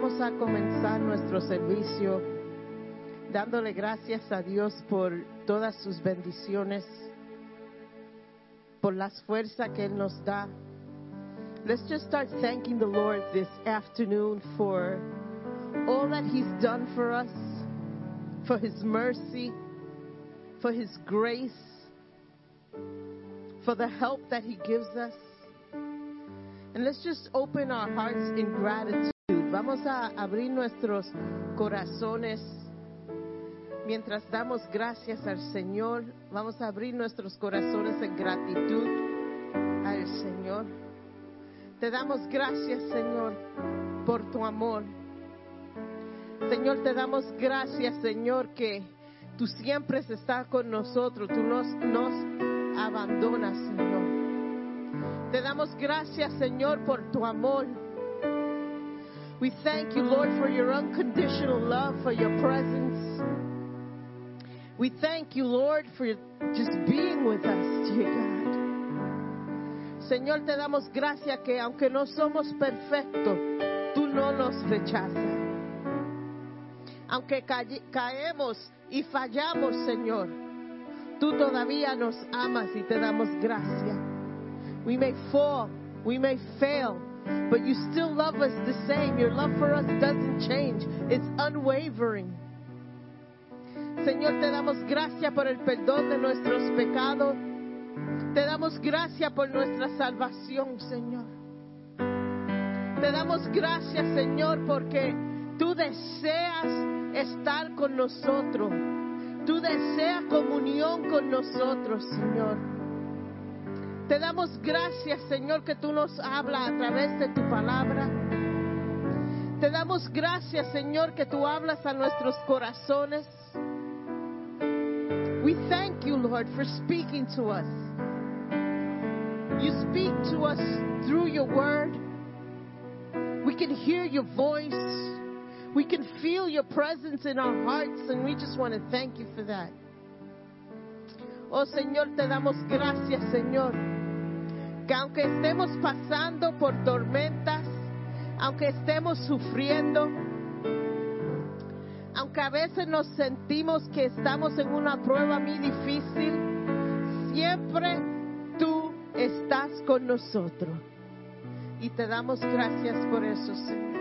vamos a comenzar nuestro servicio dándole gracias a Dios por todas sus bendiciones, por las fuerzas que Él nos da. Let's just start thanking the Lord this afternoon for all that He's done for us, for His mercy, for His grace, for the help that He gives us. And let's just open our hearts in gratitude. Vamos a abrir nuestros corazones mientras damos gracias al Señor. Vamos a abrir nuestros corazones en gratitud al Señor. Te damos gracias, Señor, por tu amor. Señor, te damos gracias, Señor, que tú siempre estás con nosotros. Tú nos, nos abandonas, Señor. Te damos gracias, Señor, por tu amor. We thank you, Lord, for your unconditional love, for your presence. We thank you, Lord, for just being with us, dear God. Señor, te damos gracias que aunque no somos perfectos, tú no nos rechazas. Aunque caemos y fallamos, Señor, tú todavía nos amas y te damos gracias. We may fall, we may fail, but you still love us the same. Your love for us doesn't change, it's unwavering. Señor, te damos gracias por el perdón de nuestros pecados. Te damos gracias por nuestra salvación, Señor. Te damos gracias, Señor, porque tú deseas estar con nosotros. Tú deseas comunión con nosotros, Señor. Te damos gracias, Señor, que tú nos hablas a través de tu palabra. Te damos gracias, Señor, que tú hablas a nuestros corazones. We thank you, Lord, for speaking to us. You speak to us through your word. We can hear your voice. We can feel your presence in our hearts, and we just want to thank you for that. Oh Señor, te damos gracias, Señor, que aunque estemos pasando por tormentas, aunque estemos sufriendo, aunque a veces nos sentimos que estamos en una prueba muy difícil, siempre tú estás con nosotros. Y te damos gracias por eso, Señor.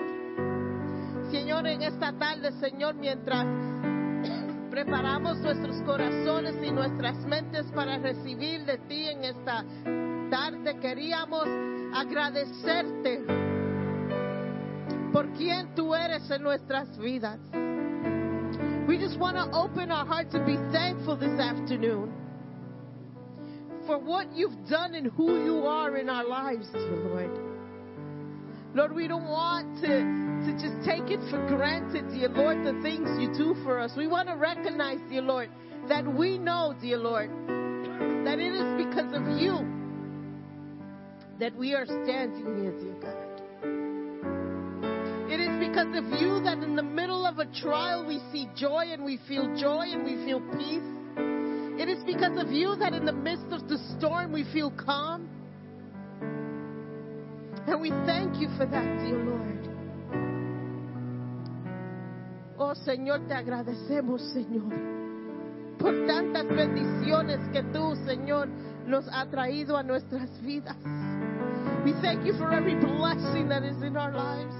Señor, en esta tarde, Señor, mientras preparamos nuestros corazones y nuestras mentes para recibir de ti en esta queríamos agradecerte por quien tú eres en nuestras vidas. We just want to open our hearts and be thankful this afternoon for what you've done and who you are in our lives, dear Lord. Lord, we don't want to, to just take it for granted, dear Lord, the things you do for us. We want to recognize, dear Lord, that we know, dear Lord, that it is because of you that we are standing here, dear God. It is because of you that in the middle of a trial we see joy and we feel joy and we feel peace. It is because of you that in the midst of the storm we feel calm. And we thank you for that, dear Lord. Oh Señor, te agradecemos, Señor, por tantas bendiciones que tú, Señor, nos ha traído a nuestras vidas. We thank you for every blessing that is in our lives.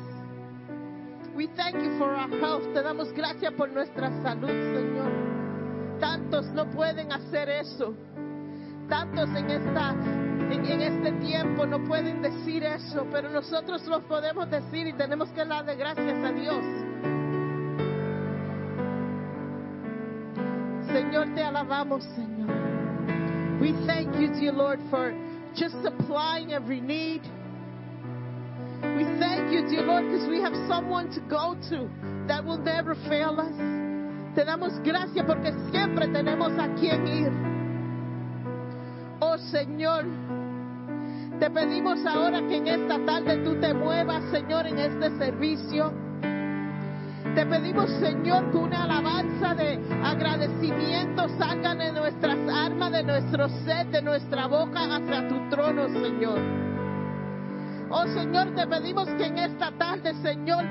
We thank you for our health. Te damos gracias por nuestra salud, Señor. Tantos no pueden hacer eso. Tantos en esta en, este tiempo no pueden decir eso, pero nosotros lo podemos decir y tenemos que darle gracias a Dios. Señor, te alabamos, Señor. We thank you, dear Lord, for just supplying every need. We thank you, dear Lord, because we have someone to go to that will never fail us. Te damos gracias porque siempre tenemos a quien ir. Oh Señor, te pedimos ahora que en esta tarde tú te muevas, Señor, en este servicio. Te pedimos, Señor, que una alabanza de agradecimiento salga de nuestras armas, de nuestro sed, de nuestra boca hacia tu trono, Señor. Oh Señor, te pedimos que en esta tarde, Señor,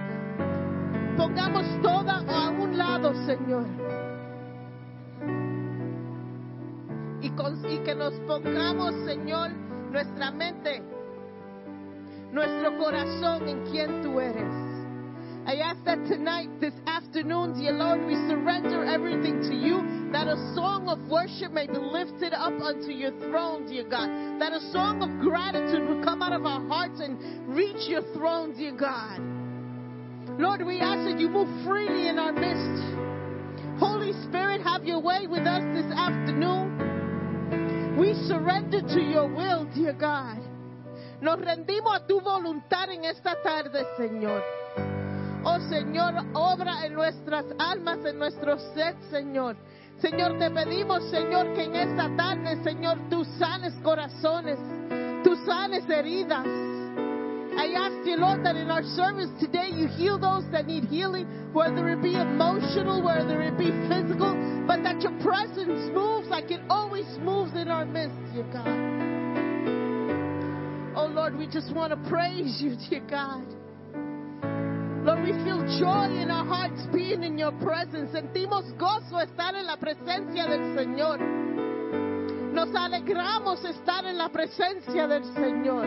pongamos toda a un lado, Señor. Y, y que nos pongamos, Señor, nuestra mente, nuestro corazón en quien tú eres. I ask that tonight, this afternoon, dear Lord, we surrender everything to you, that a song of worship may be lifted up unto your throne, dear God. That a song of gratitude will come out of our hearts and reach your throne, dear God. Lord, we ask that you move freely in our midst. Holy Spirit, have your way with us this afternoon. We surrender to your will, dear God. Nos rendimos a tu voluntad en esta tarde, Señor. Oh Señor, obra en nuestras almas, en nuestro ser, Señor. Señor, te pedimos, Señor, que en esta tarde, Señor, tú sanes corazones, tú sanes heridas. I ask you, Lord, that in our service today you heal those that need healing, whether it be emotional, whether it be physical, but that your presence moves like it always moves in our midst, dear God. Oh Lord, we just want to praise you, dear God. Lord, we feel joy in our hearts being in your presence. Sentimos gozo estar en la presencia del Señor. Nos alegramos estar en la presencia del Señor.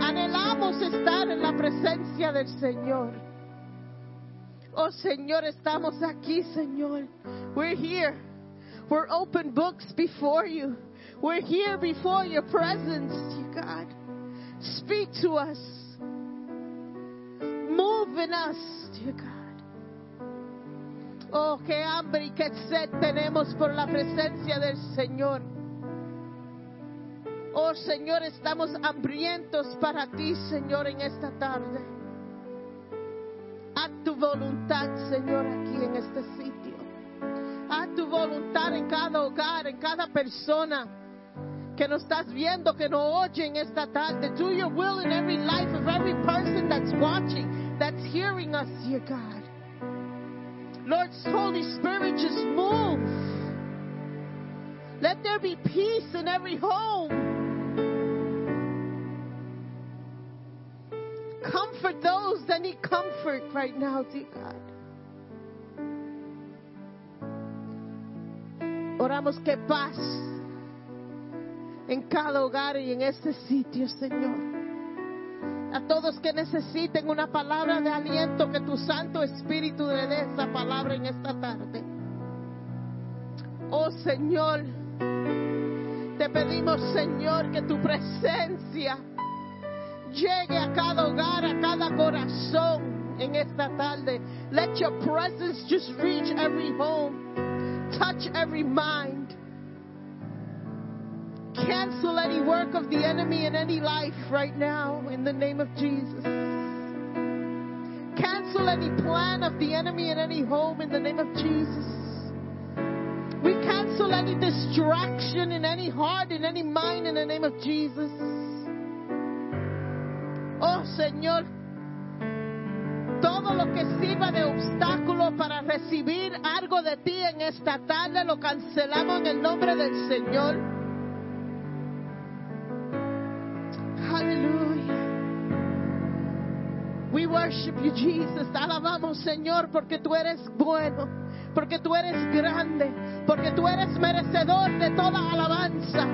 Anhelamos estar en la presencia del Señor. Oh Señor, estamos aquí, Señor. We're here. We're open books before you. We're here before your presence, God. Speak to us. Move in us, dear. Oh, qué hambre y qué sed tenemos por la presencia del Señor. Oh, Señor, estamos hambrientos para ti, Señor, en esta tarde. Haz tu voluntad, Señor, aquí en este sitio. Haz tu voluntad en cada hogar, en cada persona que nos estás viendo, que nos oye en esta tarde. Do your will in every life of every person that's watching, that's hearing us, dear God. Lord, Holy Spirit, just move. Let there be peace in every home. Comfort those that need comfort right now, dear God. Oramos que paz en cada hogar y en este sitio, Señor. A todos que necesiten una palabra de aliento, que tu Santo Espíritu le dé esa palabra en esta tarde. Oh Señor, te pedimos, Señor, que tu presencia llegue a cada hogar, a cada corazón en esta tarde. Let your presence just reach every home, touch every mind. Cancel any work of the enemy in any life right now in the name of Jesus. Cancel any plan of the enemy in any home in the name of Jesus. We cancel any distraction in any heart, in any mind in the name of Jesus. Oh Señor, todo lo que sirva de obstáculo para recibir algo de ti en esta tarde lo cancelamos en el nombre del Señor. Aleluya. We worship you, Jesus. Te alabamos, Señor, porque tú eres bueno, porque tú eres grande, porque tú eres merecedor de toda alabanza.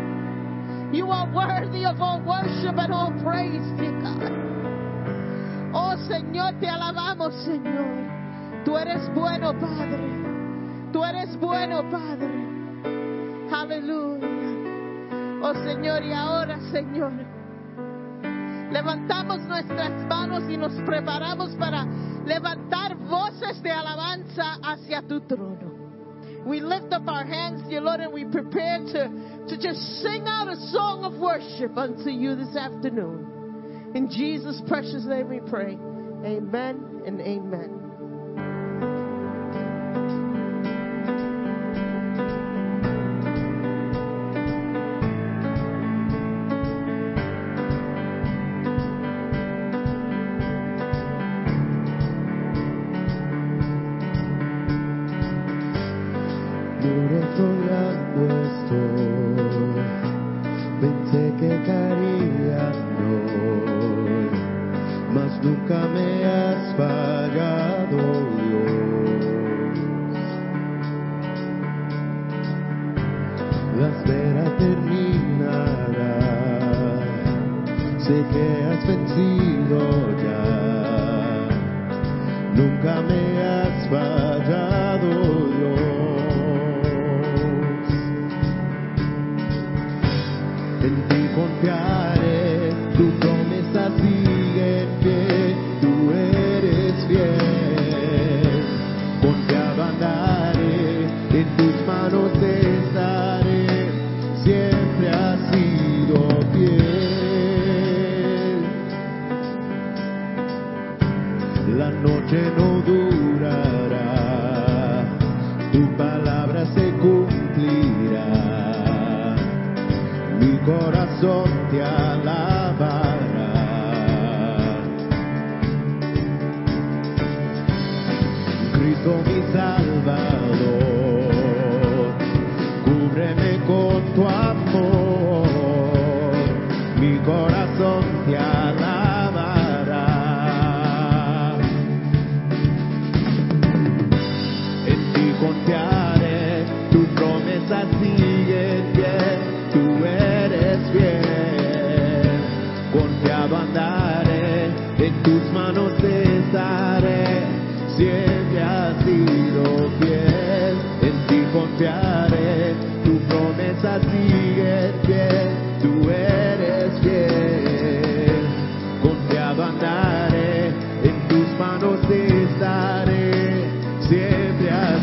You are worthy of all worship and all praise, dear God. Oh Señor, te alabamos, Señor. Tú eres bueno, Padre. Tú eres bueno, Padre. Aleluya. Oh Señor, y ahora, Señor, levantamos nuestras manos y nos preparamos para levantar voces de alabanza hacia tu trono. We lift up our hands, dear Lord, and we prepare to, to just sing out a song of worship unto you this afternoon. In Jesus' precious name we pray. Amen and amen.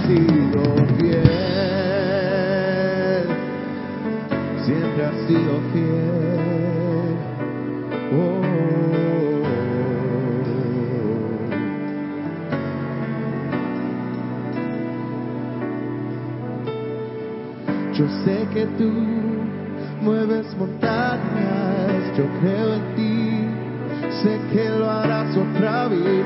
sido fiel, siempre has sido fiel. Oh. Yo sé que tú mueves montañas, yo creo en ti, sé que lo harás otra vez.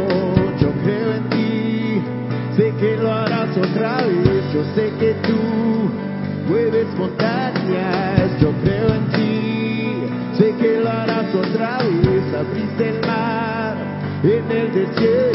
en el desierto.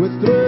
Nuestro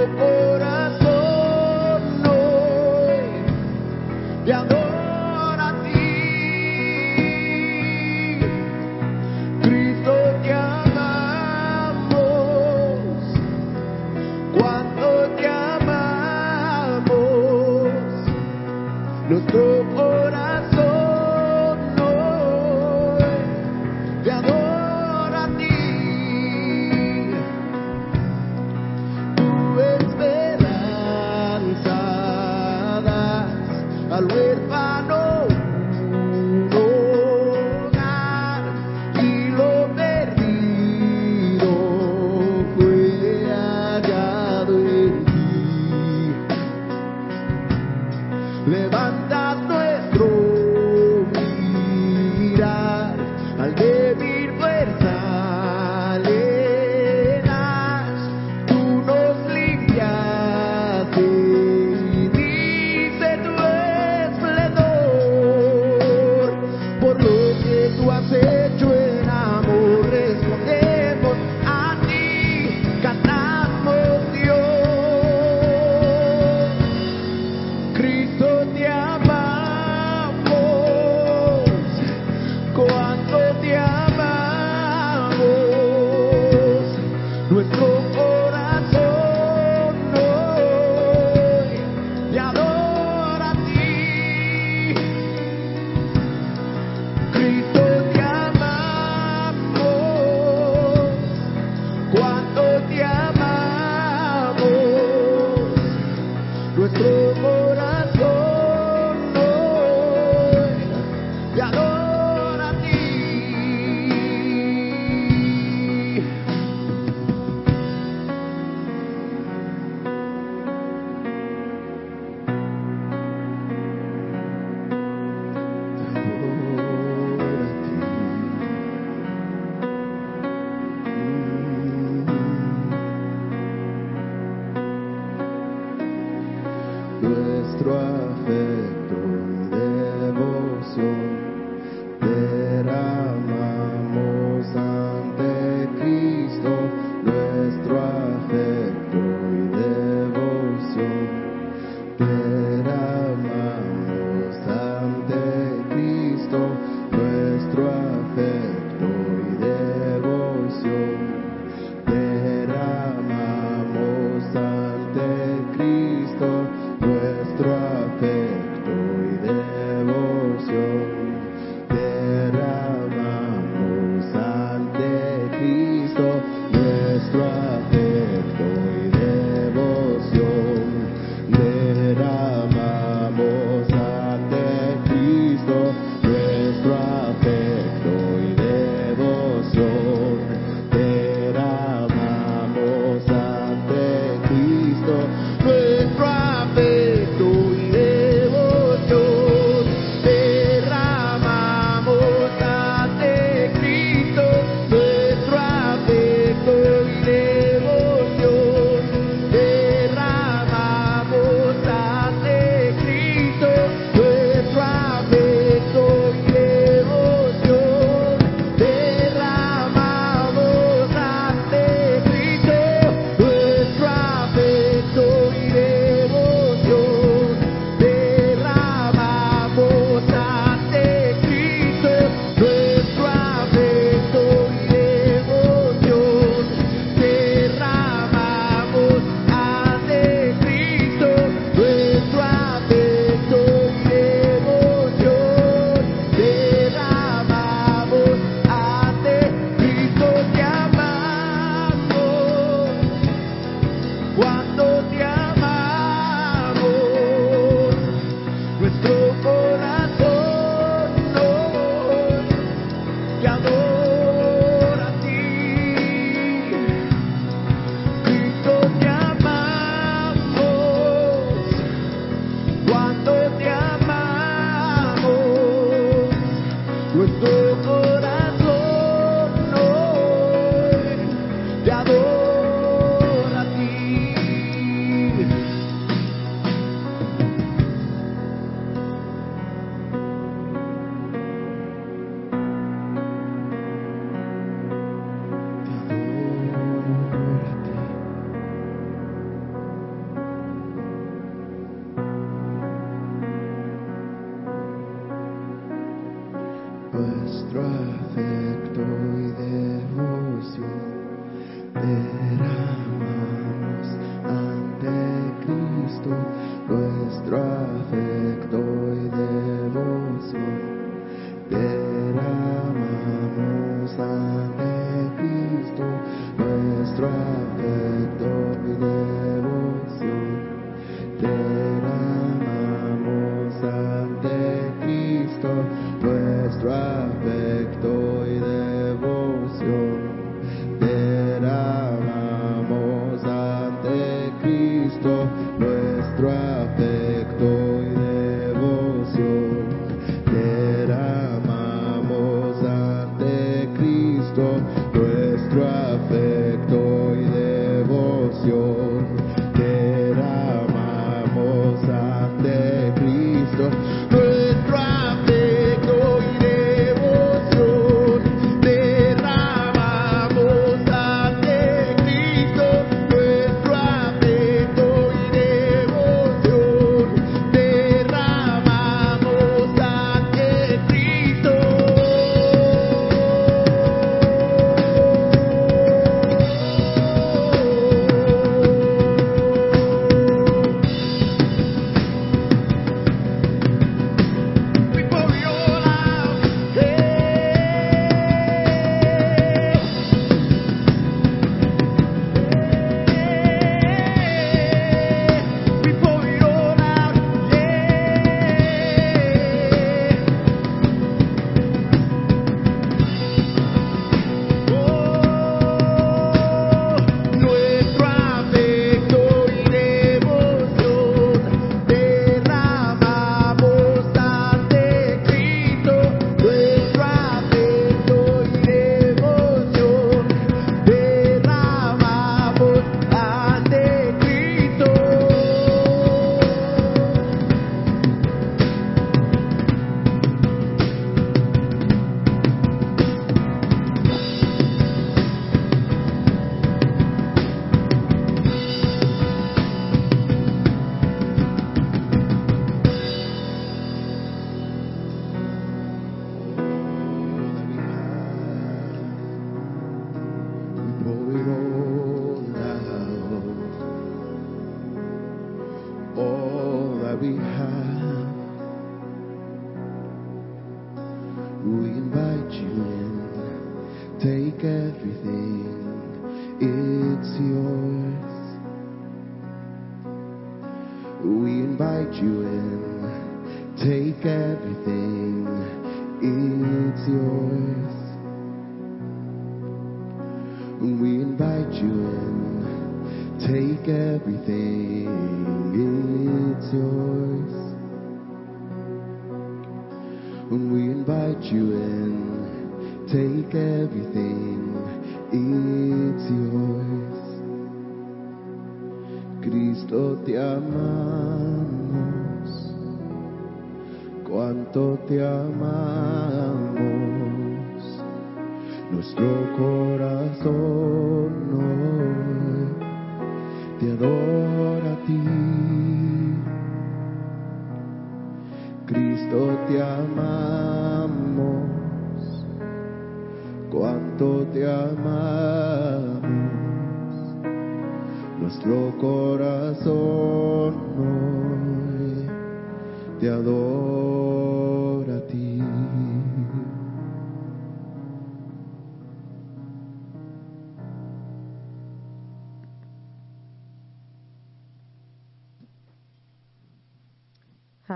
Señor.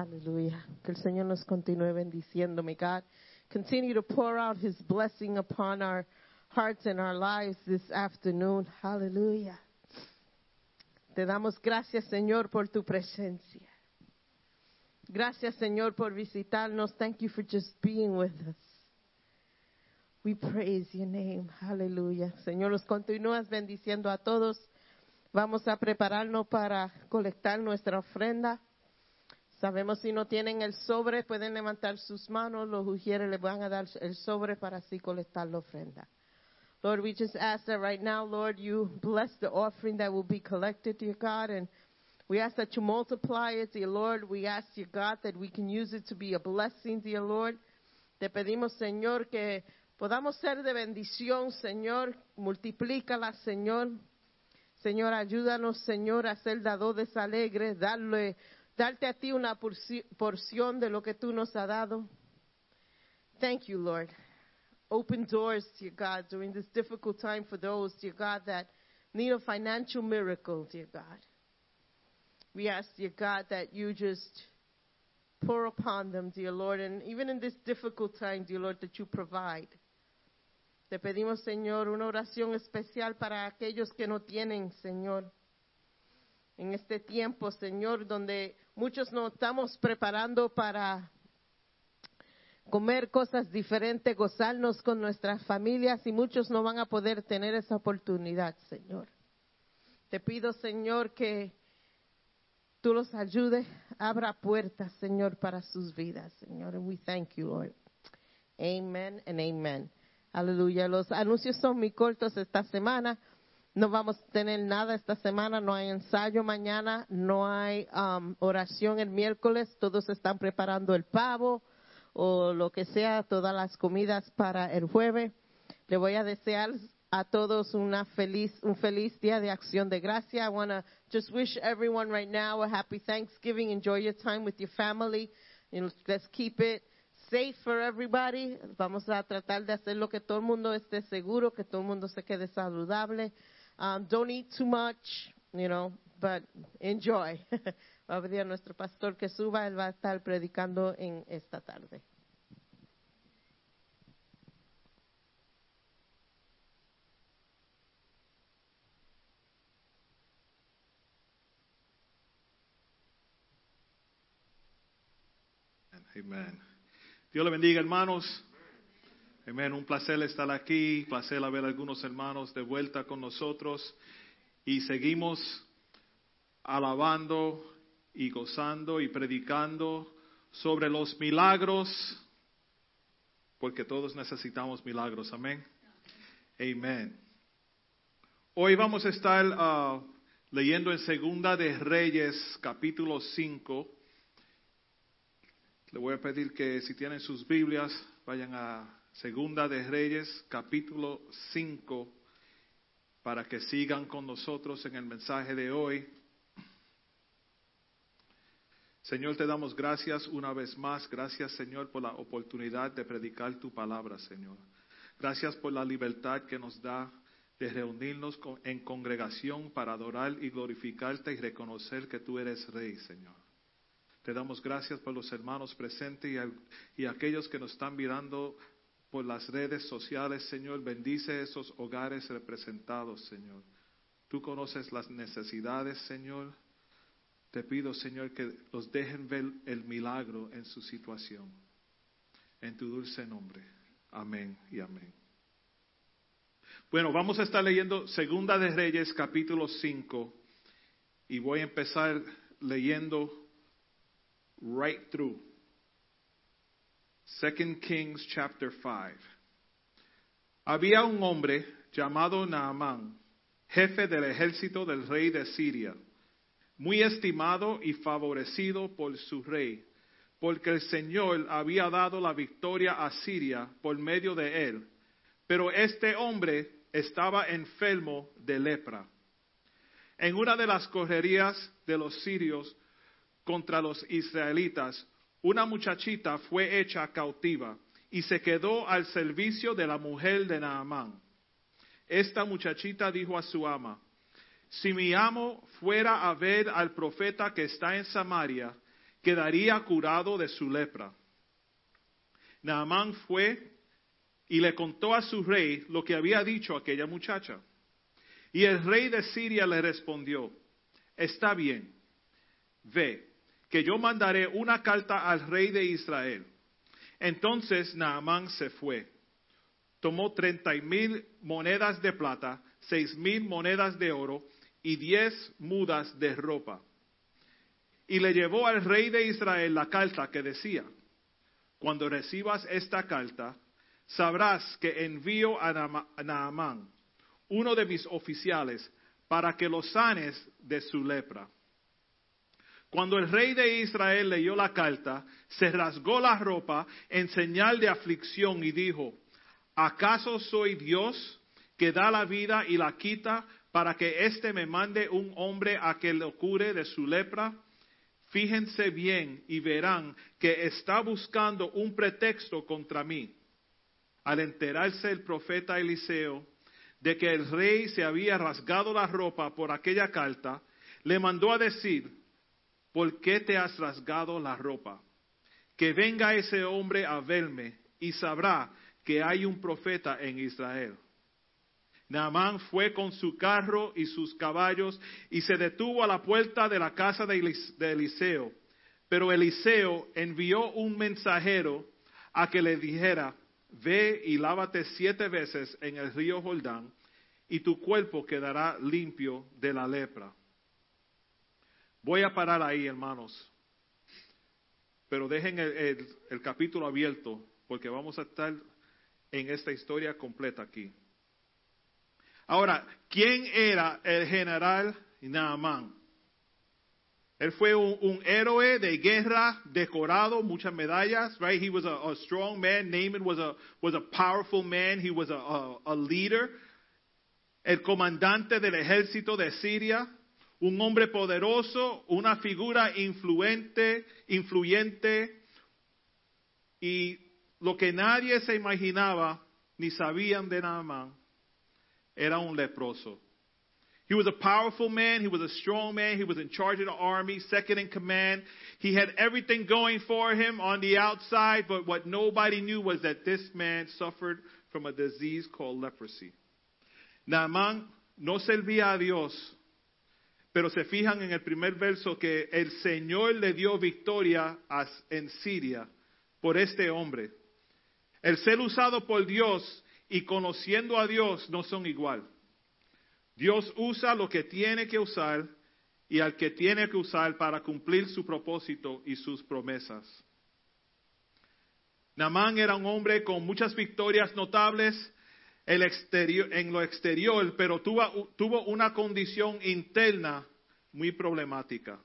Hallelujah. Que el Señor nos continúe bendiciendo. May God continue to pour out His blessing upon our hearts and our lives this afternoon. Hallelujah. Te damos gracias, Señor, por tu presencia. Gracias, Señor, por visitarnos. Thank you for just being with us. We praise your name. Hallelujah. Señor, los continúas bendiciendo a todos. Vamos a prepararnos para colectar nuestra ofrenda. Sabemos si no tienen el sobre, pueden levantar sus manos. Los ujieres les van a dar el sobre para así colectar la ofrenda. Lord, we just ask that right now, Lord, you bless the offering that will be collected, dear God, and we ask that you multiply it, dear Lord. We ask, dear God, that we can use it to be a blessing, dear Lord. Te pedimos, Señor, que podamos ser de bendición, Señor. Multiplícala, Señor. Señor, ayúdanos, Señor, a ser dadores alegres, darle, darte a ti una porción de lo que tú nos has dado. Thank you, Lord. Open doors, dear God, during this difficult time for those, dear God, that need a financial miracle, dear God. We ask, dear God, that you just pour upon them, dear Lord, and even in this difficult time, dear Lord, that you provide. Te pedimos, Señor, una oración especial para aquellos que no tienen, Señor. En este tiempo, Señor, donde muchos nos estamos preparando para comer cosas diferentes, gozarnos con nuestras familias y muchos no van a poder tener esa oportunidad, Señor. Te pido, Señor, que tú los ayudes, abra puertas, Señor, para sus vidas, Señor. And we thank you, Lord. Amen and amen. Aleluya. Los anuncios son muy cortos esta semana. No vamos a tener nada esta semana, no hay ensayo mañana, no hay um, oración el miércoles, todos están preparando el pavo o lo que sea, todas las comidas para el jueves. Le voy a desear a todos una feliz, un feliz día de acción de gracia. I want to just wish everyone right now a happy Thanksgiving. Enjoy your time with your family. Let's keep it safe for everybody. Vamos a tratar de hacer lo que todo el mundo esté seguro, que todo el mundo se quede saludable. Um, don't eat too much, you know, but enjoy. va a venir nuestro pastor que suba, él va a estar predicando en esta tarde. Amen. Dios le bendiga, hermanos. Amén. Un placer estar aquí, placer ver a algunos hermanos de vuelta con nosotros y seguimos alabando y gozando y predicando sobre los milagros, porque todos necesitamos milagros. Amén. Amén. Hoy vamos a estar ah, leyendo en Segunda de Reyes, capítulo 5. Le voy a pedir que si tienen sus Biblias, vayan a Segunda de Reyes, capítulo 5, para que sigan con nosotros en el mensaje de hoy. Señor, te damos gracias una vez más. Gracias, Señor, por la oportunidad de predicar tu palabra, Señor. Gracias por la libertad que nos da de reunirnos en congregación para adorar y glorificarte y reconocer que tú eres Rey, Señor. Te damos gracias por los hermanos presentes y, aquellos que nos están mirando por las redes sociales, Señor. Bendice esos hogares representados, Señor. Tú conoces las necesidades, Señor. Te pido, Señor, que los dejen ver el milagro en su situación. En tu dulce nombre. Amén y amén. Bueno, vamos a estar leyendo Segunda de Reyes, capítulo 5. Y voy a empezar leyendo right through. Second Kings chapter 5. Había un hombre llamado Naamán, jefe del ejército del rey de Siria, muy estimado y favorecido por su rey, porque el Señor había dado la victoria a Siria por medio de él. Pero este hombre estaba enfermo de lepra. En una de las correrías de los sirios, contra los israelitas, una muchachita fue hecha cautiva y se quedó al servicio de la mujer de Naamán. Esta muchachita dijo a su ama, si mi amo fuera a ver al profeta que está en Samaria, quedaría curado de su lepra. Naamán fue y le contó a su rey lo que había dicho aquella muchacha. Y el rey de Siria le respondió, está bien, ve, que yo mandaré una carta al rey de Israel. Entonces Naamán se fue, tomó treinta mil monedas de plata, seis mil monedas de oro y diez mudas de ropa. Y le llevó al rey de Israel la carta que decía, cuando recibas esta carta, sabrás que envío a Naamán, uno de mis oficiales, para que lo sanes de su lepra. Cuando el rey de Israel leyó la carta, se rasgó la ropa en señal de aflicción y dijo, ¿acaso soy Dios que da la vida y la quita para que éste me mande un hombre a que lo cure de su lepra? Fíjense bien y verán que está buscando un pretexto contra mí. Al enterarse el profeta Eliseo de que el rey se había rasgado la ropa por aquella carta, le mandó a decir, ¿por qué te has rasgado la ropa? Que venga ese hombre a verme y sabrá que hay un profeta en Israel. Naamán fue con su carro y sus caballos y se detuvo a la puerta de la casa de Eliseo. Pero Eliseo envió un mensajero a que le dijera, ve y lávate siete veces en el río Jordán y tu cuerpo quedará limpio de la lepra. Voy a parar ahí, hermanos. Pero dejen el, capítulo abierto porque vamos a estar en esta historia completa aquí. Ahora, ¿quién era el general Naaman? Él fue un, héroe de guerra, decorado, muchas medallas, right? He was a, a, strong man. Naaman was a, was a powerful man. He was a, a, a leader. El comandante del ejército de Siria, un hombre poderoso, una figura influente, influyente, y lo que nadie se imaginaba ni sabían de Naaman era un leproso. He was a powerful man. He was a strong man. He was in charge of the army, second in command. He had everything going for him on the outside, but what nobody knew was that this man suffered from a disease called leprosy. Naaman no servía a Dios, pero se fijan en el primer verso que el Señor le dio victoria en Siria por este hombre. El ser usado por Dios y conociendo a Dios no son igual. Dios usa lo que tiene que usar y al que tiene que usar para cumplir su propósito y sus promesas. Namán era un hombre con muchas victorias notables en lo exterior, pero tuvo, tuvo una condición interna muy problemática.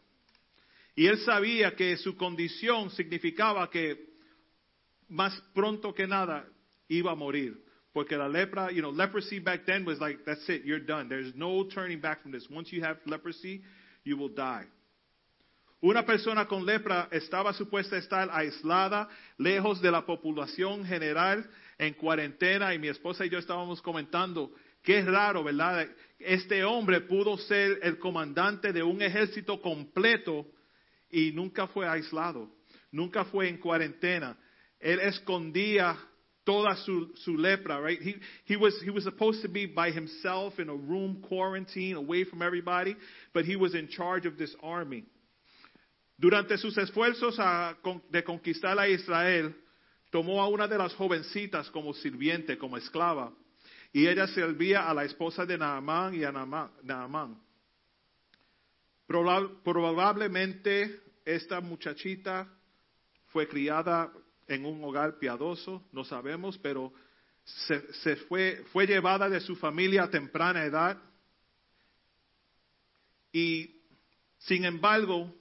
Y él sabía que su condición significaba que más pronto que nada iba a morir. Porque la lepra, you know, leprosy back then was like, that's it, you're done. There's no turning back from this. Once you have leprosy, you will die. Una persona con lepra estaba supuesta a estar aislada, lejos de la población general, en cuarentena, y mi esposa y yo estábamos comentando, qué raro, ¿verdad? Este hombre pudo ser el comandante de un ejército completo y nunca fue aislado, nunca fue en cuarentena. Él escondía toda su, lepra, right? He, he, was, he was supposed to be by himself in a room quarantine away from everybody, but he was in charge of this army. Durante sus esfuerzos a, de conquistar a Israel, tomó a una de las jovencitas como sirviente, como esclava, y ella servía a la esposa de Naamán y a Naamán. Probablemente esta muchachita fue criada en un hogar piadoso, no sabemos, pero se, fue, fue llevada de su familia a temprana edad. Y, sin embargo,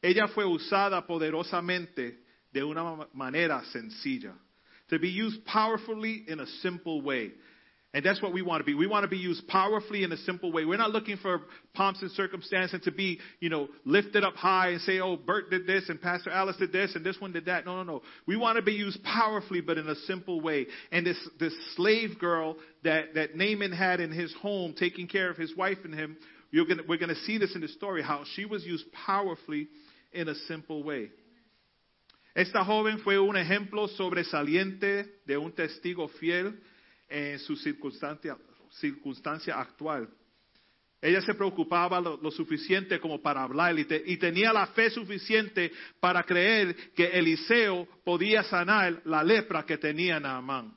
ella fue usada poderosamente de una manera sencilla. To be used powerfully in a simple way. And that's what we want to be. We want to be used powerfully in a simple way. We're not looking for pomps and circumstance and to be, you know, lifted up high and say, oh, Bert did this and Pastor Alice did this and this one did that. No, no, no. We want to be used powerfully, but in a simple way. And this, this slave girl that, that Naaman had in his home, taking care of his wife and him, you're gonna, we're going to see this in the story, how she was used powerfully in a simple way. Esta joven fue un ejemplo sobresaliente de un testigo fiel en su circunstancia, actual. Ella se preocupaba lo, suficiente como para hablar y, te, y, tenía la fe suficiente para creer que Eliseo podía sanar la lepra que tenía Naamán.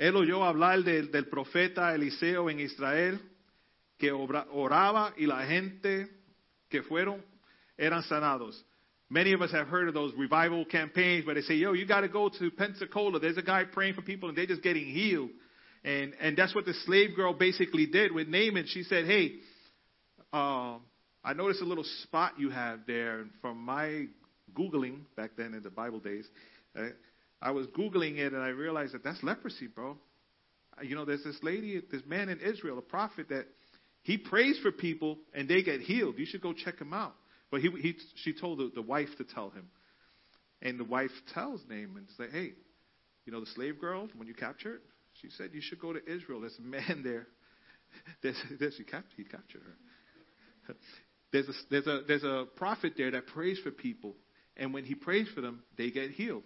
Él oyó hablar del, profeta Eliseo en Israel, que oraba y la gente que fueron eran sanados. Many of us have heard of those revival campaigns where they say, yo, you got to go to Pensacola. There's a guy praying for people and they're just getting healed. And, and that's what the slave girl basically did with Naaman. She said, hey, uh, I noticed a little spot you have there. And from my Googling, back then in the Bible days, uh, I was Googling it and I realized that that's leprosy, bro. Uh, You know, there's this lady, this man in Israel, a prophet, that he prays for people and they get healed. You should go check him out. But he, he, she told the, the wife to tell him. And the wife tells Naaman, say, hey, you know the slave girl, when you captured, she said you should go to Israel. There's a man there. There's, there's, he, cap, he captured her. There's a, there's, a, there's a prophet there that prays for people. And when he prays for them, they get healed.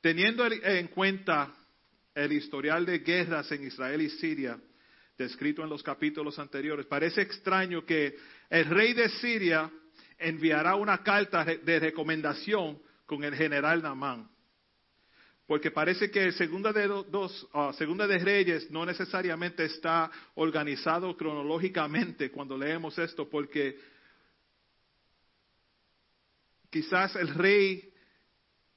Teniendo en cuenta el historial de guerras en Israel y Siria, descrito en los capítulos anteriores, parece extraño que el rey de Siria enviará una carta de recomendación con el general Namán. Porque parece que Segunda de, dos, uh, Segunda de Reyes no necesariamente está organizado cronológicamente cuando leemos esto, porque quizás el rey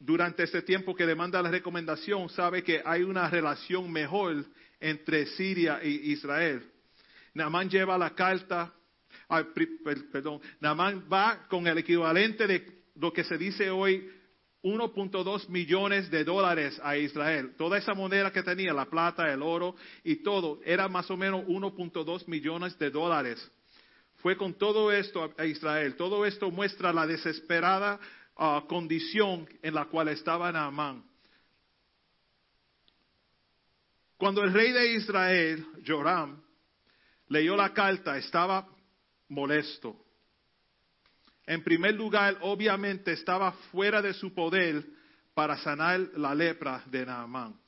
durante este tiempo que le manda la recomendación sabe que hay una relación mejor entre Siria e Israel. Namán lleva la carta, ah, perdón, Namán va con el equivalente de lo que se dice hoy 1.2 millones de dólares a Israel. Toda esa moneda que tenía, la plata, el oro y todo, era más o menos 1.2 millones de dólares. Fue con todo esto a Israel. Todo esto muestra la desesperada uh, condición en la cual estaba Naamán. Cuando el rey de Israel, Joram, leyó la carta, estaba molesto. En primer lugar, obviamente estaba fuera de su poder para sanar la lepra de Naamán.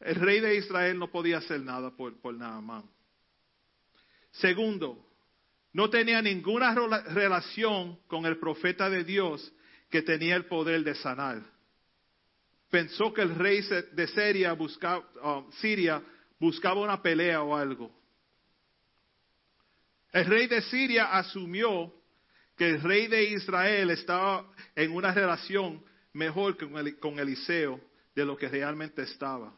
El rey de Israel no podía hacer nada por, por Naamán. Segundo, no tenía ninguna relación con el profeta de Dios que tenía el poder de sanar. Pensó que el rey de Siria buscaba, uh, Siria buscaba una pelea o algo. El rey de Siria asumió que el rey de Israel estaba en una relación mejor con Eliseo de lo que realmente estaba.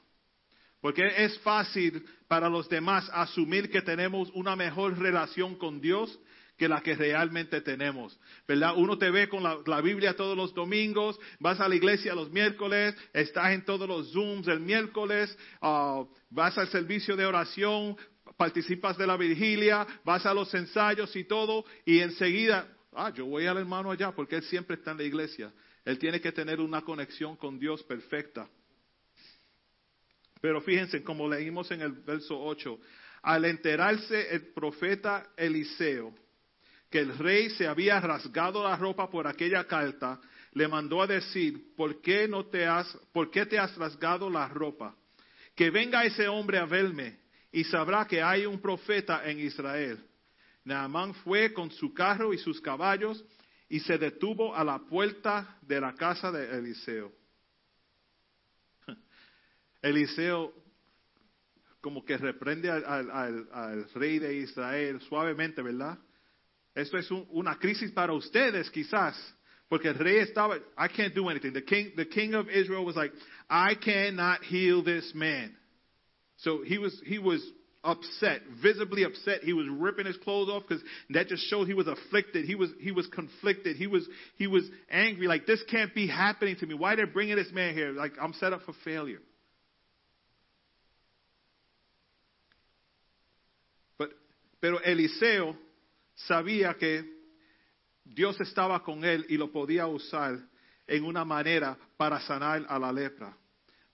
Porque es fácil para los demás asumir que tenemos una mejor relación con Dios que la que realmente tenemos. ¿Verdad? Uno te ve con la, Biblia todos los domingos, vas a la iglesia los miércoles, estás en todos los Zooms el miércoles, uh, vas al servicio de oración, participas de la vigilia, vas a los ensayos y todo, y enseguida, ah, yo voy al hermano allá porque él siempre está en la iglesia. Él tiene que tener una conexión con Dios perfecta. Pero fíjense, como leímos en el verso 8, al enterarse el profeta Eliseo que el rey se había rasgado la ropa por aquella carta, le mandó a decir, ¿por qué, no te has, ¿por qué te has rasgado la ropa? Que venga ese hombre a verme y sabrá que hay un profeta en Israel. Naamán fue con su carro y sus caballos y se detuvo a la puerta de la casa de Eliseo. Eliseo como que reprende al, al, al, rey de Israel suavemente, ¿verdad? Esto es un, una crisis para ustedes quizás, porque el rey estaba, I can't do anything. The king, the king of Israel was like, I cannot heal this man. So he was, he was upset, visibly upset. He was ripping his clothes off because that just showed he was afflicted. He was, he was conflicted. He was, he was angry. Like, this can't be happening to me. Why they're bringing this man here? Like, I'm set up for failure. But, pero Eliseo sabía que Dios estaba con él y lo podía usar en una manera para sanar a la lepra.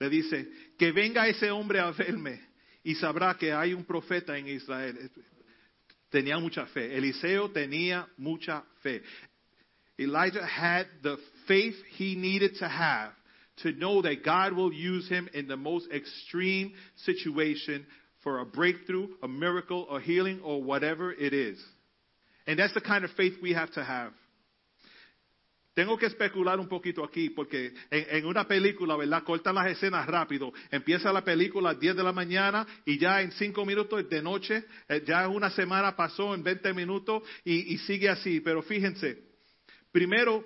Le dice, que venga ese hombre a verme y sabrá que hay un profeta en Israel. Tenía mucha fe. Eliseo tenía mucha fe. Elijah had the faith he needed to have to know that God will use him in the most extreme situation for a breakthrough, a miracle, a healing, or whatever it is. And that's the kind of faith we have to have. Tengo que especular un poquito aquí porque en, una película, ¿verdad? Cortan las escenas rápido. Empieza la película a las 10 de la mañana y ya en 5 minutos de noche, eh, ya una semana pasó en 20 minutos y, sigue así. Pero fíjense, primero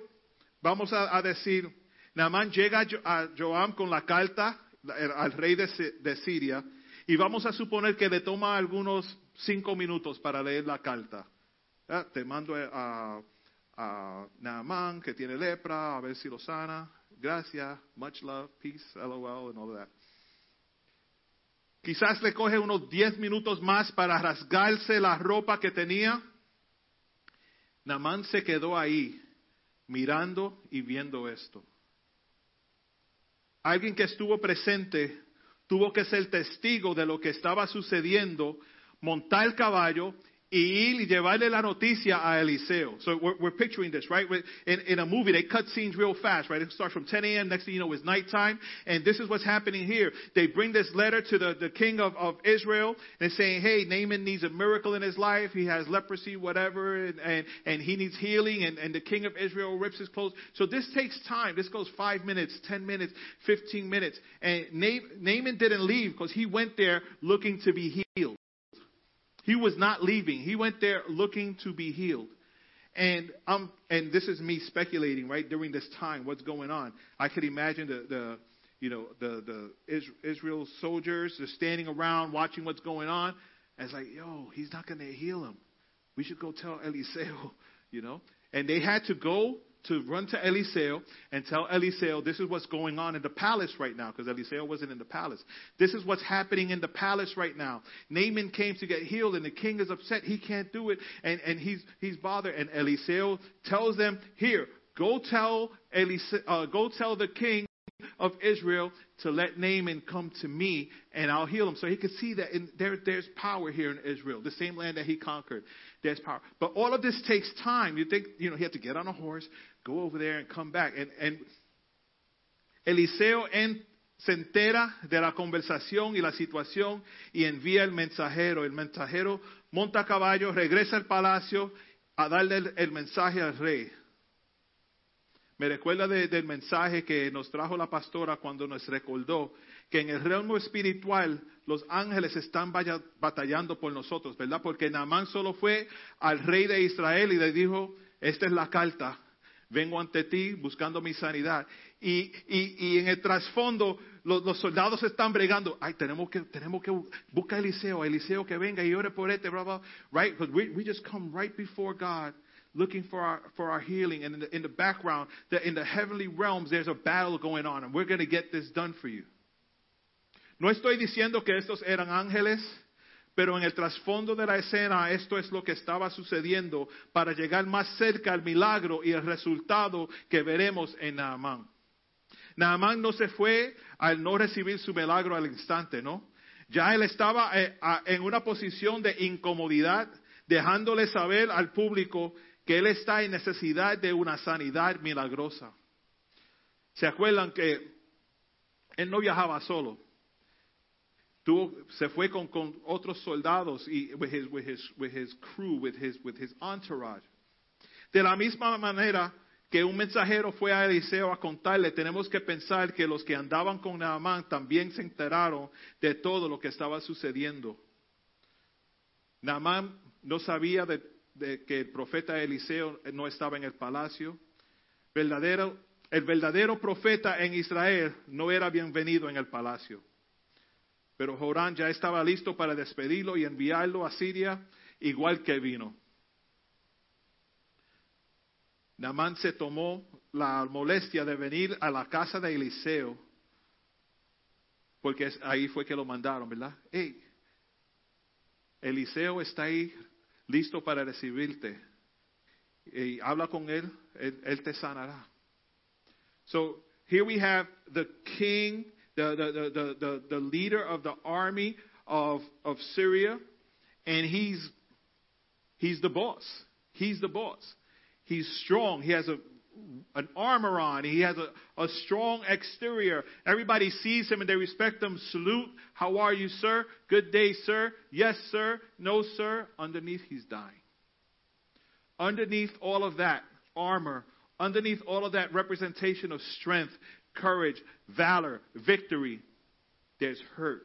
vamos a, decir, Naamán llega a Joam con la carta al rey de, de Siria y vamos a suponer que le toma algunos cinco minutos para leer la carta. Ah, Te mando a, a Naaman, que tiene lepra, a ver si lo sana. Gracias, much love, peace, LOL, and all of that. Quizás le coge unos 10 minutos más para rasgarse la ropa que tenía. Namán se quedó ahí mirando y viendo esto. Alguien que estuvo presente tuvo que ser testigo de lo que estaba sucediendo, montar el caballo y ir y llevarle la noticia a Eliseo. So we're, we're picturing this, right? In, in a movie, they cut scenes real fast, right? It starts from 10 a.m. Next thing you know, it's nighttime. And this is what's happening here. They bring this letter to the, the king of, of Israel and saying, hey, Naaman needs a miracle in his life. He has leprosy, whatever, and, and, and he needs healing. And, and the king of Israel rips his clothes. So this takes time. This goes five minutes, 10 minutes, 15 minutes. And Naaman didn't leave because he went there looking to be healed. He was not leaving. He went there looking to be healed. And um, and this is me speculating, right? During this time, what's going on? I could imagine the, the you know, the the Israel soldiers are standing around watching what's going on. And it's like, yo, he's not going to heal him. We should go tell Eliseo, you know. And they had to go to run to Eliseo and tell Eliseo this is what's going on in the palace right now because Eliseo wasn't in the palace. This is what's happening in the palace right now. Naaman came to get healed and the king is upset. He can't do it and, and he's, he's bothered. And Eliseo tells them, here, go tell, Eliseo, uh, go tell the king of Israel to let Naaman come to me and I'll heal him. So he could see that in, there, there's power here in Israel, the same land that he conquered. There's power. But all of this takes time. You think, you know, he had to get on a horse, go over there and come back. And, Eliseo se entera de la conversación y la situación y envía el mensajero. El mensajero monta a caballo, regresa al palacio a darle el, el mensaje al rey. Me recuerda de, del mensaje que nos trajo la pastora cuando nos recordó que en el reino espiritual los ángeles están batallando por nosotros, ¿verdad? Porque Naamán solo fue al rey de Israel y le dijo, esta es la carta, vengo ante ti buscando mi sanidad. Y, y, y en el trasfondo los, soldados están bregando, ay, tenemos que, tenemos que buscar a Eliseo, a Eliseo que venga y ore por este, blah, blah, right? Because we, we just come right before God looking for our, for our healing. And in the, in the background, the, in the heavenly realms, there's a battle going on, and we're going to get this done for you. No estoy diciendo que estos eran ángeles, pero en el trasfondo de la escena esto es lo que estaba sucediendo para llegar más cerca al milagro y el resultado que veremos en Naamán. Naamán no se fue al no recibir su milagro al instante, ¿no? Ya él estaba eh, en una posición de incomodidad, dejándole saber al público que él está en necesidad de una sanidad milagrosa. ¿Se acuerdan que él no viajaba solo? Tuvo, se fue con, otros soldados y with his, with, his, with his crew, with his, with his entourage. De la misma manera que un mensajero fue a Eliseo a contarle, tenemos que pensar que los que andaban con Naamán también se enteraron de todo lo que estaba sucediendo. Naamán no sabía de, que el profeta Eliseo no estaba en el palacio. El verdadero profeta en Israel no era bienvenido en el palacio. Pero Jorán ya estaba listo para despedirlo y enviarlo a Siria igual que vino. Namán se tomó la molestia de venir a la casa de Eliseo, porque ahí fue que lo mandaron, ¿verdad? Hey, Eliseo está ahí listo para recibirte. Y habla con él, él, él te sanará. So here we have the king the, the, the, the, leader of the army of, of Syria, and he's, he's the boss. He's the boss. He's strong. He has a, an armor on. He has a, a strong exterior. Everybody sees him and they respect him. Salute. How are you, sir? Good day, sir. Yes, sir. No, sir. Underneath, he's dying. Underneath all of that armor, underneath all of that representation of strength, courage, valor, victory, there's hurt,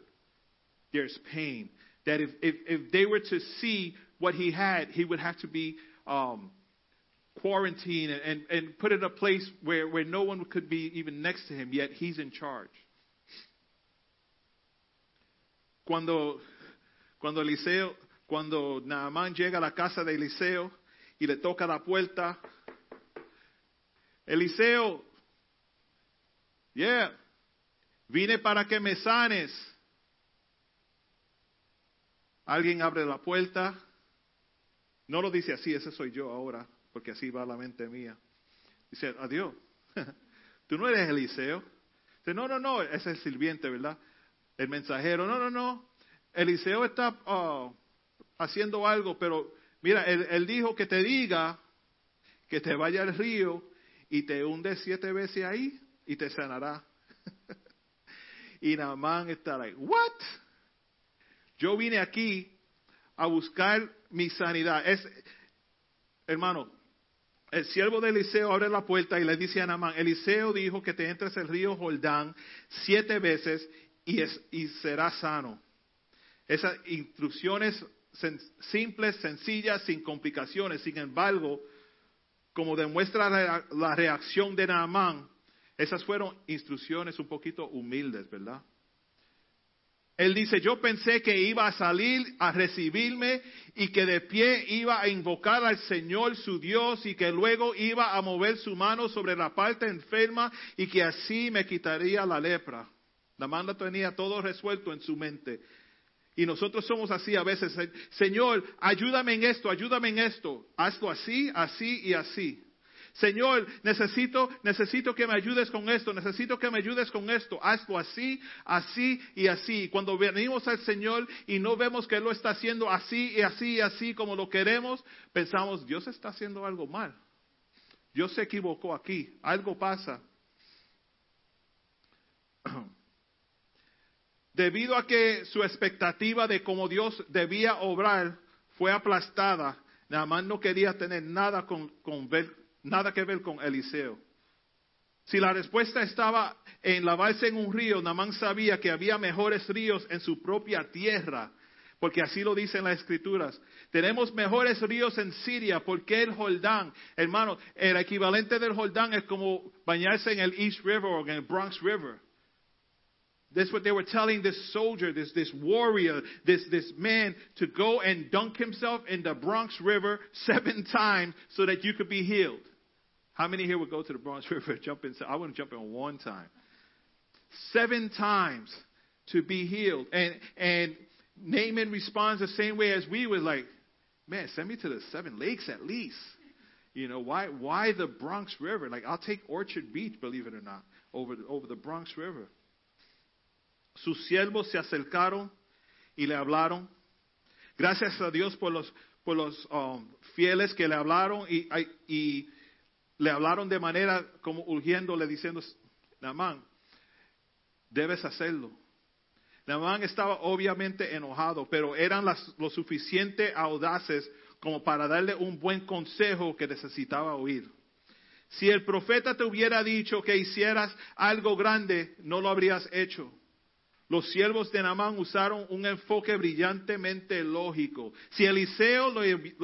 there's pain. That if, if, if they were to see what he had, he would have to be um, quarantined and, and, and put in a place where, where no one could be even next to him, yet he's in charge. Cuando, cuando Eliseo cuando Naamán llega a la casa de Eliseo y le toca la puerta. Eliseo, yeah, vine para que me sanes. Alguien abre la puerta. No lo dice así, ese soy yo ahora, porque así va la mente mía. Dice, adiós. Tú no eres Eliseo. Dice, no, no, no, ese es el sirviente, ¿verdad? El mensajero, no, no, no. Eliseo está uh, haciendo algo, pero mira, él, él, dijo que te diga que te vaya al río y te hunde siete veces ahí y te sanará. y Naamán está like, what? Yo vine aquí a buscar mi sanidad. Es, hermano, el siervo de Eliseo abre la puerta y le dice a Naamán, Eliseo dijo que te entres el río Jordán siete veces y, es, y serás sano. Esas instrucciones simples, sencillas, sin complicaciones. Sin embargo, como demuestra la, la reacción de Naamán, esas fueron instrucciones un poquito humildes, ¿verdad? Él dice, yo pensé que iba a salir a recibirme y que de pie iba a invocar al Señor su Dios y que luego iba a mover su mano sobre la parte enferma y que así me quitaría la lepra. La manda tenía todo resuelto en su mente. Y nosotros somos así a veces. Señor, ayúdame en esto, ayúdame en esto. Hazlo así, así y así. Señor, necesito, necesito que me ayudes con esto, necesito que me ayudes con esto. Hazlo así, así y así. Cuando venimos al Señor y no vemos que Él lo está haciendo así y así y así como lo queremos, pensamos, Dios está haciendo algo mal. Dios se equivocó aquí, algo pasa. Debido a que su expectativa de cómo Dios debía obrar fue aplastada, Naamán no quería tener nada, con, con ver, nada que ver con Eliseo. Si la respuesta estaba en lavarse en un río, Naamán sabía que había mejores ríos en su propia tierra, porque así lo dicen las escrituras. Tenemos mejores ríos en Siria, porque el Jordán, hermano, el equivalente del Jordán es como bañarse en el East River o en el Bronx River. That's what they were telling this soldier, this, this warrior, this, this man to go and dunk himself in the Bronx River seven times so that you could be healed. How many here would go to the Bronx River, jump in? I want to jump in one time. Seven times to be healed. And, and Naaman responds the same way as we would like, man, send me to the seven lakes at least. You know, why, why the Bronx River? Like, I'll take Orchard Beach, believe it or not, over the, over the Bronx River. sus siervos se acercaron y le hablaron. Gracias a Dios por los, por los um, fieles que le hablaron y, y, le hablaron de manera como urgiéndole, diciendo, Namán, debes hacerlo. Namán estaba obviamente enojado, pero eran las, lo suficiente audaces como para darle un buen consejo que necesitaba oír. Si el profeta te hubiera dicho que hicieras algo grande, no lo habrías hecho. Los siervos de Namán usaron un enfoque brillantemente lógico. Si Eliseo lo,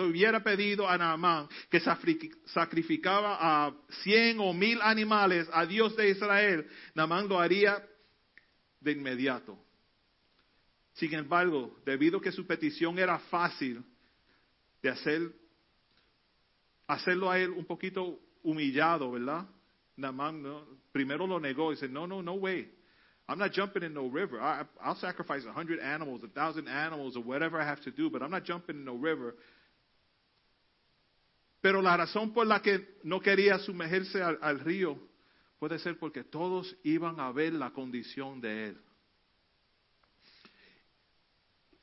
hubiera pedido a Naamán que sacrificaba a cien o mil animales a Dios de Israel, Naamán lo haría de inmediato. Sin embargo, debido a que su petición era fácil de hacer, hacerlo a él un poquito humillado, ¿verdad? Naamán primero lo negó y dice, no, no, no way. I'm not jumping in no river. I, I'll sacrifice a hundred animals, a thousand animals, or whatever I have to do, but I'm not jumping in no river. Pero la razón por la que no quería sumergirse al, al río puede ser porque todos iban a ver la condición de él.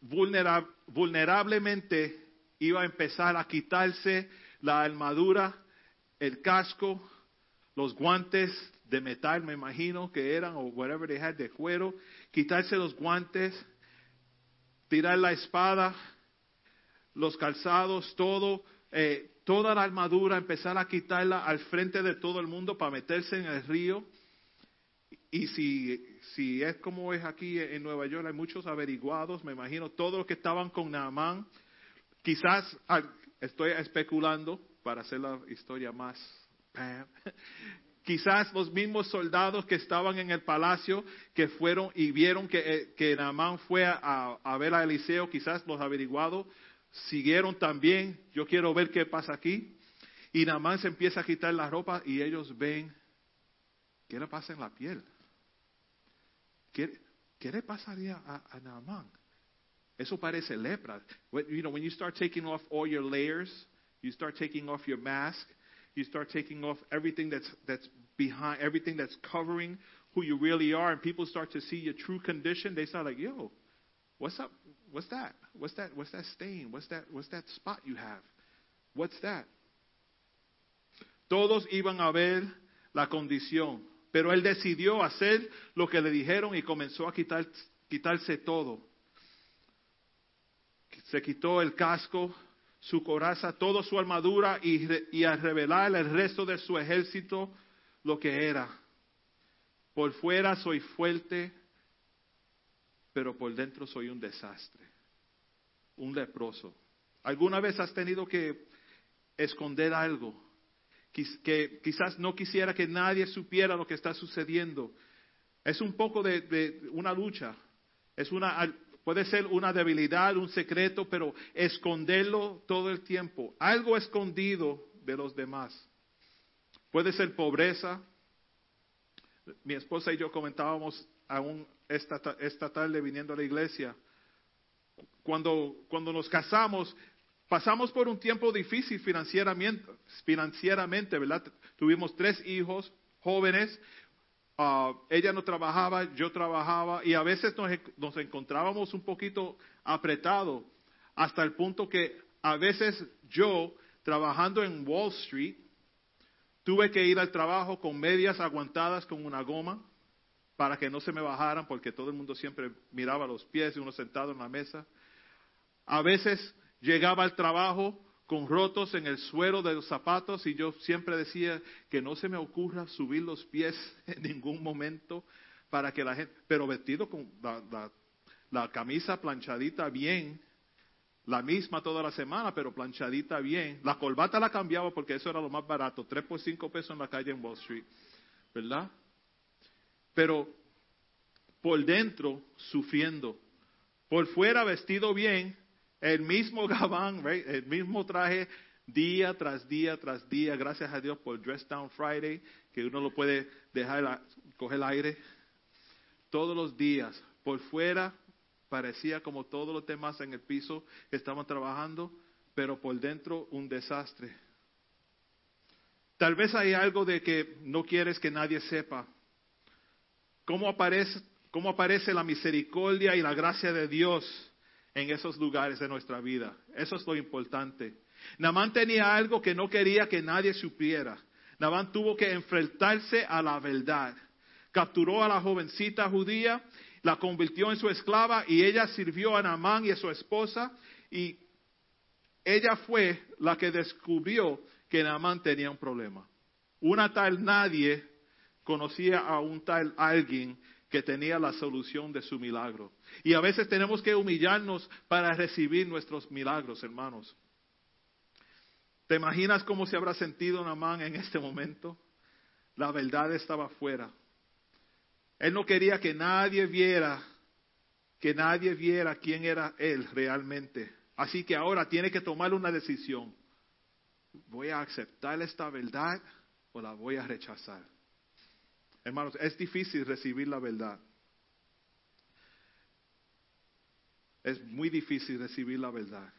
Vulnerab, vulnerablemente iba a empezar a quitarse la armadura, el casco, los guantes, de metal, me imagino que eran, o whatever they had, de cuero, quitarse los guantes, tirar la espada, los calzados, todo, eh, toda la armadura, empezar a quitarla al frente de todo el mundo para meterse en el río. Y si, si es como es aquí en Nueva York, hay muchos averiguados, me imagino, todos los que estaban con Naamán, quizás estoy especulando para hacer la historia más Quizás los mismos soldados que estaban en el palacio, que fueron y vieron que, eh, que Naamán fue a, ver a Eliseo, quizás los averiguados siguieron también, yo quiero ver qué pasa aquí. Y Naamán se empieza a quitar la ropa y ellos ven, ¿qué le pasa en la piel? ¿Qué, le pasaría a, a Naamán? Eso parece lepra. You know, when you start taking off all your layers, you start taking off your mask, you start taking off everything that's, that's behind, everything that's covering who you really are, and people start to see your true condition, they start like, yo, what's up? What's that? What's that? What's that stain? What's that? What's that spot you have? What's that? Todos iban a ver la condición, pero él decidió hacer lo que le dijeron y comenzó a quitar, quitarse todo. Se quitó el casco, su coraza, toda su armadura y, y a revelar el resto de su ejército lo que era. Por fuera soy fuerte, pero por dentro soy un desastre, un leproso. ¿Alguna vez has tenido que esconder algo? Que quizás no quisiera que nadie supiera lo que está sucediendo. Es un poco de, de una lucha. Es una, puede ser una debilidad, un secreto, pero esconderlo todo el tiempo. Algo escondido de los demás. Puede ser pobreza. Mi esposa y yo comentábamos aún esta, esta tarde viniendo a la iglesia. Cuando, cuando nos casamos, pasamos por un tiempo difícil financieramente, financieramente ¿verdad? Tuvimos tres hijos jóvenes. Uh, ella no trabajaba, yo trabajaba y a veces nos, nos encontrábamos un poquito apretados hasta el punto que a veces yo, trabajando en Wall Street, tuve que ir al trabajo con medias aguantadas con una goma para que no se me bajaran porque todo el mundo siempre miraba los pies y uno sentado en la mesa. A veces llegaba al trabajo con rotos en el suero de los zapatos y yo siempre decía que no se me ocurra subir los pies en ningún momento para que la gente, pero vestido con la, la, camisa planchadita bien, la misma toda la semana, pero planchadita bien. La corbata la cambiaba porque eso era lo más barato, tres por cinco pesos en la calle en Wall Street, ¿verdad? Pero por dentro sufriendo, por fuera vestido bien, el mismo gabán, el mismo traje día tras día tras día, gracias a Dios por Dress Down Friday, que uno lo puede dejar coger el aire todos los días, por fuera parecía como todos los demás en el piso estaban trabajando, pero por dentro un desastre. Tal vez hay algo de que no quieres que nadie sepa. ¿Cómo aparece, cómo aparece la misericordia y la gracia de Dios en esos lugares de nuestra vida? Eso es lo importante. Namán tenía algo que no quería que nadie supiera. Namán tuvo que enfrentarse a la verdad. Capturó a la jovencita judía la convirtió en su esclava y ella sirvió a Naamán y a su esposa y ella fue la que descubrió que Naamán tenía un problema. Una tal nadie conocía a un tal alguien que tenía la solución de su milagro. Y a veces tenemos que humillarnos para recibir nuestros milagros, hermanos. ¿Te imaginas cómo se habrá sentido Naamán en este momento? La verdad estaba fuera. Él no quería que nadie viera, que nadie viera quién era él realmente. Así que ahora tiene que tomar una decisión. ¿Voy a aceptar esta verdad o la voy a rechazar? Hermanos, es difícil recibir la verdad. Es muy difícil recibir la verdad.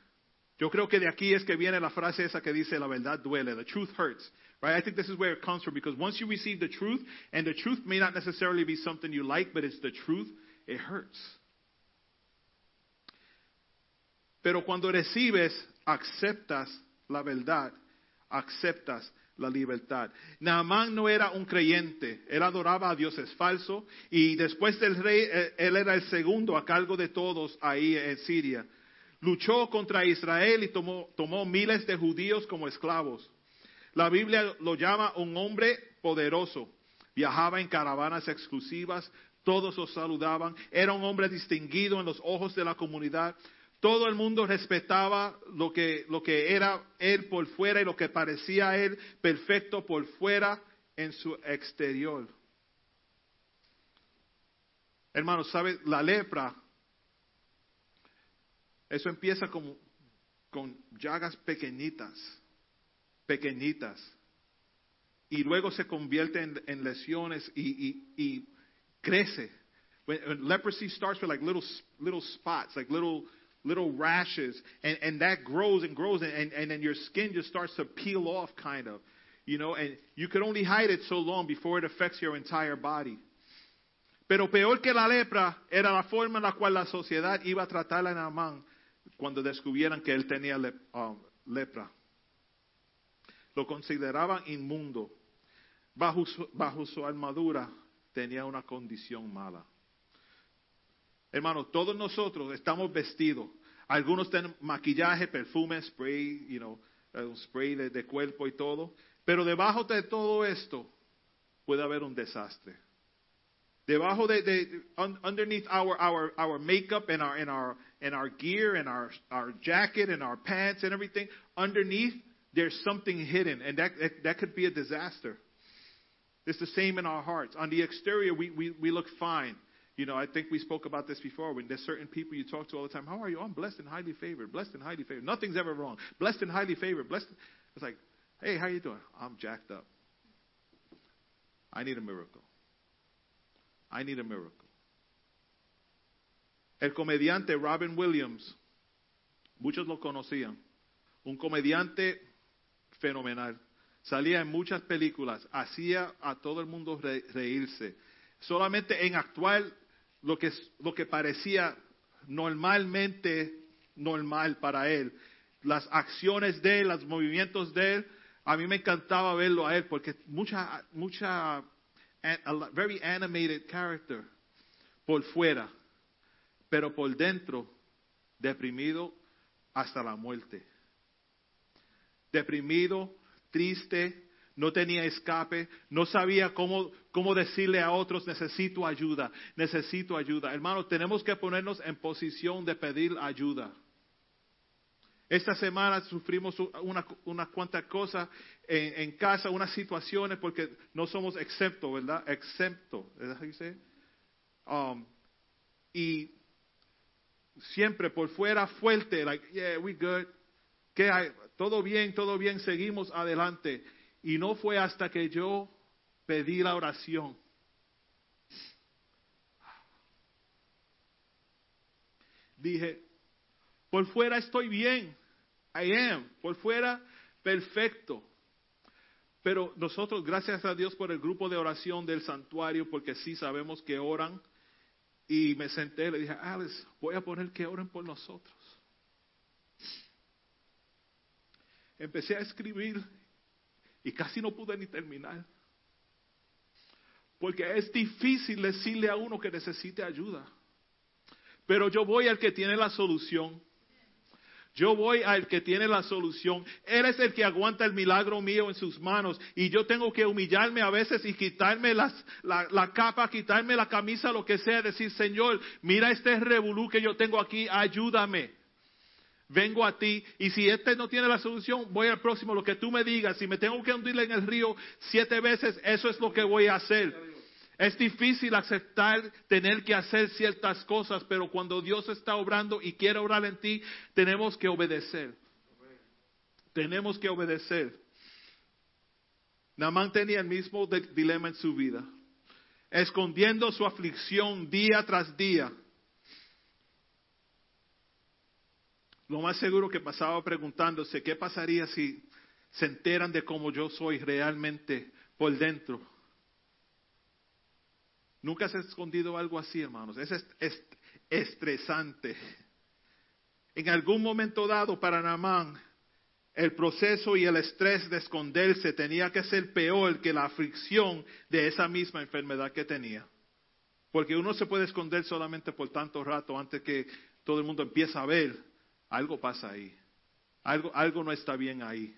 Yo creo que de aquí es que viene la frase esa que dice la verdad duele. The truth hurts. Right? I think this is where it comes from because once you receive the truth, and the truth may not necessarily be something you like, but it's the truth, it hurts. Pero cuando recibes, aceptas la verdad, aceptas la libertad. Naamán no era un creyente, él adoraba a dioses falsos y después del rey, él era el segundo a cargo de todos ahí en Siria luchó contra Israel y tomó, tomó miles de judíos como esclavos. La Biblia lo llama un hombre poderoso. Viajaba en caravanas exclusivas, todos lo saludaban, era un hombre distinguido en los ojos de la comunidad. Todo el mundo respetaba lo que, lo que era él por fuera y lo que parecía él perfecto por fuera en su exterior. Hermanos, ¿sabe? La lepra eso empieza como con llagas pequeñitas, pequeñitas, y luego se convierte en, lesiones y, crece. Leprosy starts with like little little spots, like little little rashes, and, and that grows and grows, and, and, then your skin just starts to peel off, kind of, you know, and you can only hide it so long before it affects your entire body. Pero peor que la lepra era la forma en la cual la sociedad iba a tratar a Naamán cuando descubrieran que él tenía le- um, lepra. Lo consideraban inmundo. Bajo su, bajo su armadura tenía una condición mala. Hermanos, todos nosotros estamos vestidos. Algunos tienen maquillaje, perfume, spray, you know, eh, un spray de, de cuerpo y todo. Pero debajo de todo esto puede haber un desastre. Debajo de, de un- underneath our, our, our makeup and our, and our, and our gear and our, our jacket and our pants and everything, underneath there's something hidden and that, that, that could be a disaster. It's the same in our hearts. On the exterior, we, we, we look fine. You know, I think we spoke about this before. When there's certain people you talk to all the time, how are you? I'm blessed and highly favored. Blessed and highly favored. Nothing's ever wrong. Blessed and highly favored. Blessed. It's like, hey, how are you doing? I'm jacked up. I need a miracle. I need a miracle. El comediante Robin Williams, muchos lo conocían, un comediante fenomenal. Salía en muchas películas, hacía a todo el mundo re- reírse. Solamente en actuar lo que, lo que parecía normalmente normal para él. Las acciones de él, los movimientos de él, a mí me encantaba verlo a él porque mucha, mucha, a very animated character por fuera, pero por dentro deprimido hasta la muerte. Deprimido, triste, no tenía escape, no sabía cómo, cómo decirle a otros, necesito ayuda, necesito ayuda. Hermanos, tenemos que ponernos en posición de pedir ayuda. Esta semana sufrimos una, una cuantas cosas en, casa, unas situaciones, porque no somos excepto, ¿verdad? Excepto, ¿verdad? Um, y siempre por fuera fuerte, like, yeah, we good. Todo bien, todo bien, seguimos adelante. Y no fue hasta que yo pedí la oración. Dije, por fuera estoy bien. I am. Por fuera, perfecto. Pero nosotros, gracias a Dios por el grupo de oración del santuario, porque sí sabemos que oran. Y me senté, le dije, Alex, voy a poner que oren por nosotros. Empecé a escribir y casi no pude ni terminar. Porque es difícil decirle a uno que necesite ayuda. Pero yo voy al que tiene la solución. Yo voy al que tiene la solución. Él es el que aguanta el milagro mío en sus manos. Y yo tengo que humillarme a veces y quitarme las, la, la capa, quitarme la camisa, lo que sea. Decir, Señor, mira este revolú que yo tengo aquí, ayúdame. Vengo a ti y si este no tiene la solución, voy al próximo, lo que tú me digas. Si me tengo que hundir en el río siete veces, eso es lo que voy a hacer. Es difícil aceptar tener que hacer ciertas cosas, pero cuando Dios está obrando y quiere obrar en ti, tenemos que obedecer. Tenemos que obedecer. Namán tenía el mismo dilema en su vida, escondiendo su aflicción día tras día. Lo más seguro que pasaba preguntándose, ¿qué pasaría si se enteran de cómo yo soy realmente por dentro? Nunca se ha escondido algo así, hermanos. Es, est- es estresante. En algún momento dado para Namán, el proceso y el estrés de esconderse tenía que ser peor que la aflicción de esa misma enfermedad que tenía. Porque uno se puede esconder solamente por tanto rato antes que todo el mundo empiece a ver. Algo pasa ahí. Algo, algo no está bien ahí.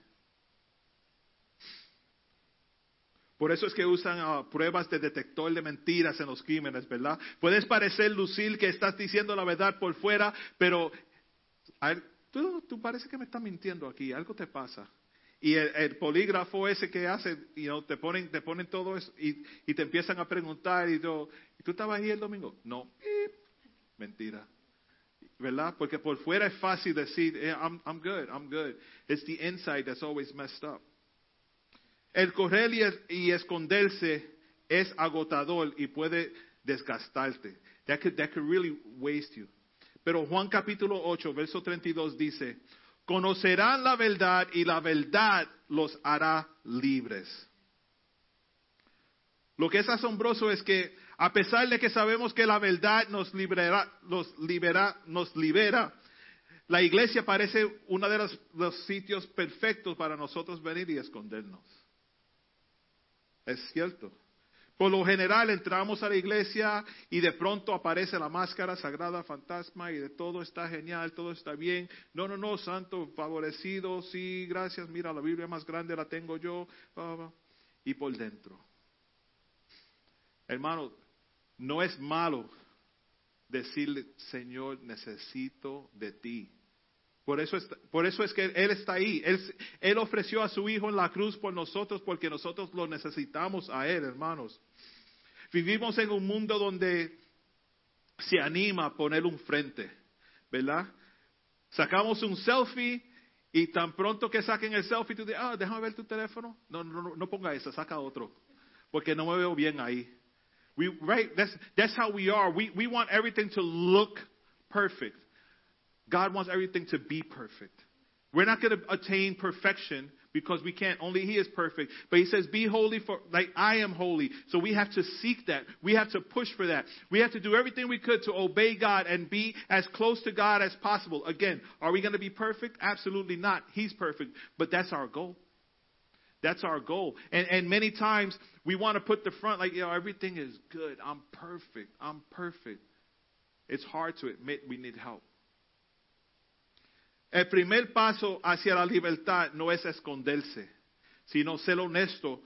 Por eso es que usan ah, pruebas de detector de mentiras en los crímenes, ¿verdad? Puedes parecer lucir que estás diciendo la verdad por fuera, pero tú, tú parece que me estás mintiendo aquí, algo te pasa. Y el, polígrafo ese que hace, you know, te ponen, te ponen todo eso y, y te empiezan a preguntar y yo, ¿y tú estabas ahí el domingo? No, mentira. ¿Verdad? Porque por fuera es fácil decir, eh, I'm, I'm good, I'm good. It's the inside that's always messed up. El correr y, es- y esconderse es agotador y puede desgastarte. That could, that could really waste you. Pero Juan capítulo 8, verso 32 dice, conocerán la verdad y la verdad los hará libres. Lo que es asombroso es que a pesar de que sabemos que la verdad nos libera, nos libera, nos libera, la iglesia parece uno de los, sitios perfectos para nosotros venir y escondernos. Es cierto. Por lo general entramos a la iglesia y de pronto aparece la máscara sagrada fantasma y de todo está genial, todo está bien. No, no, no, santo, favorecido, sí, gracias, mira, la Biblia más grande la tengo yo. Y por dentro. Hermano, no es malo decirle, Señor, necesito de ti. Por eso, es, por eso es que Él está ahí. Él, ofreció a su Hijo en la cruz por nosotros porque nosotros lo necesitamos a Él, hermanos. Vivimos en un mundo donde se anima a poner un frente, ¿verdad? Sacamos un selfie y tan pronto que saquen el selfie, tú dices, ah, déjame ver tu teléfono. No, no, no, ponga eso, saca otro. Porque no me veo bien ahí. We, right? That's, that's how we are. We, we want everything to look perfect. God wants everything to be perfect. We're not going to attain perfection because we can't. Only He is perfect. But He says, be holy for, like I am holy. So we have to seek that. We have to push for that. We have to do everything we could to obey God and be as close to God as possible. Again, are we going to be perfect? Absolutely not. He's perfect. But that's our goal. That's our goal. And, and many times we want to put the front like, you know, everything is good. I'm perfect. I'm perfect. It's hard to admit we need help. El primer paso hacia la libertad no es esconderse, sino ser honesto